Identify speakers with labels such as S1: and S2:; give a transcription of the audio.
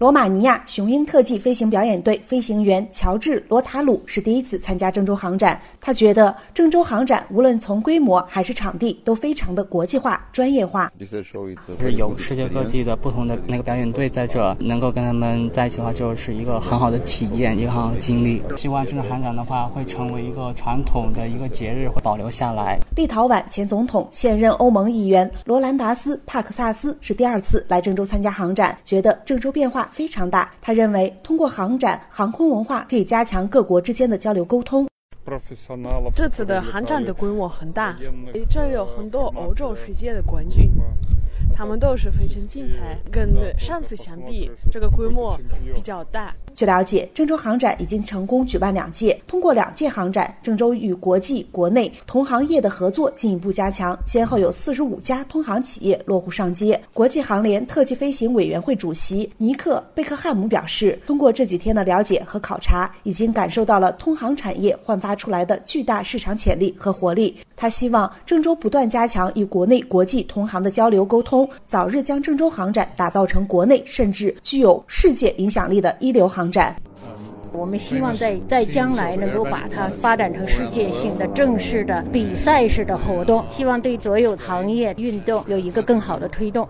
S1: 罗马尼亚雄鹰特技飞行表演队飞行员乔治·罗塔鲁是第一次参加郑州航展。他觉得郑州航展无论从规模还是场地都非常的国际化、专业化。
S2: 是有世界各地的不同的那个表演队在这，能够跟他们在一起的话，就是一个很好的体验，一个很好的经历。希望郑州航展的话会成为一个传统的一个节日，会保留下来。
S1: 立陶宛前总统、现任欧盟议员罗兰达斯·帕克萨斯是第二次来郑州参加航展，觉得郑州变化。非常大。他认为，通过航展，航空文化可以加强各国之间的交流沟通。
S3: 这次的航展的规模很大，这里有很多欧洲世界的冠军。他们都是非常精彩，跟上次相比，这个规模比较大。
S1: 据了解，郑州航展已经成功举办两届。通过两届航展，郑州与国际、国内同行业的合作进一步加强，先后有四十五家通航企业落户上街。国际航联特技飞行委员会主席尼克·贝克汉姆表示，通过这几天的了解和考察，已经感受到了通航产业焕发出来的巨大市场潜力和活力。他希望郑州不断加强与国内国际同行的交流沟通。早日将郑州航展打造成国内甚至具有世界影响力的一流航展。
S4: 我们希望在在将来能够把它发展成世界性的正式的比赛式的活动，希望对所有行业运动有一个更好的推动。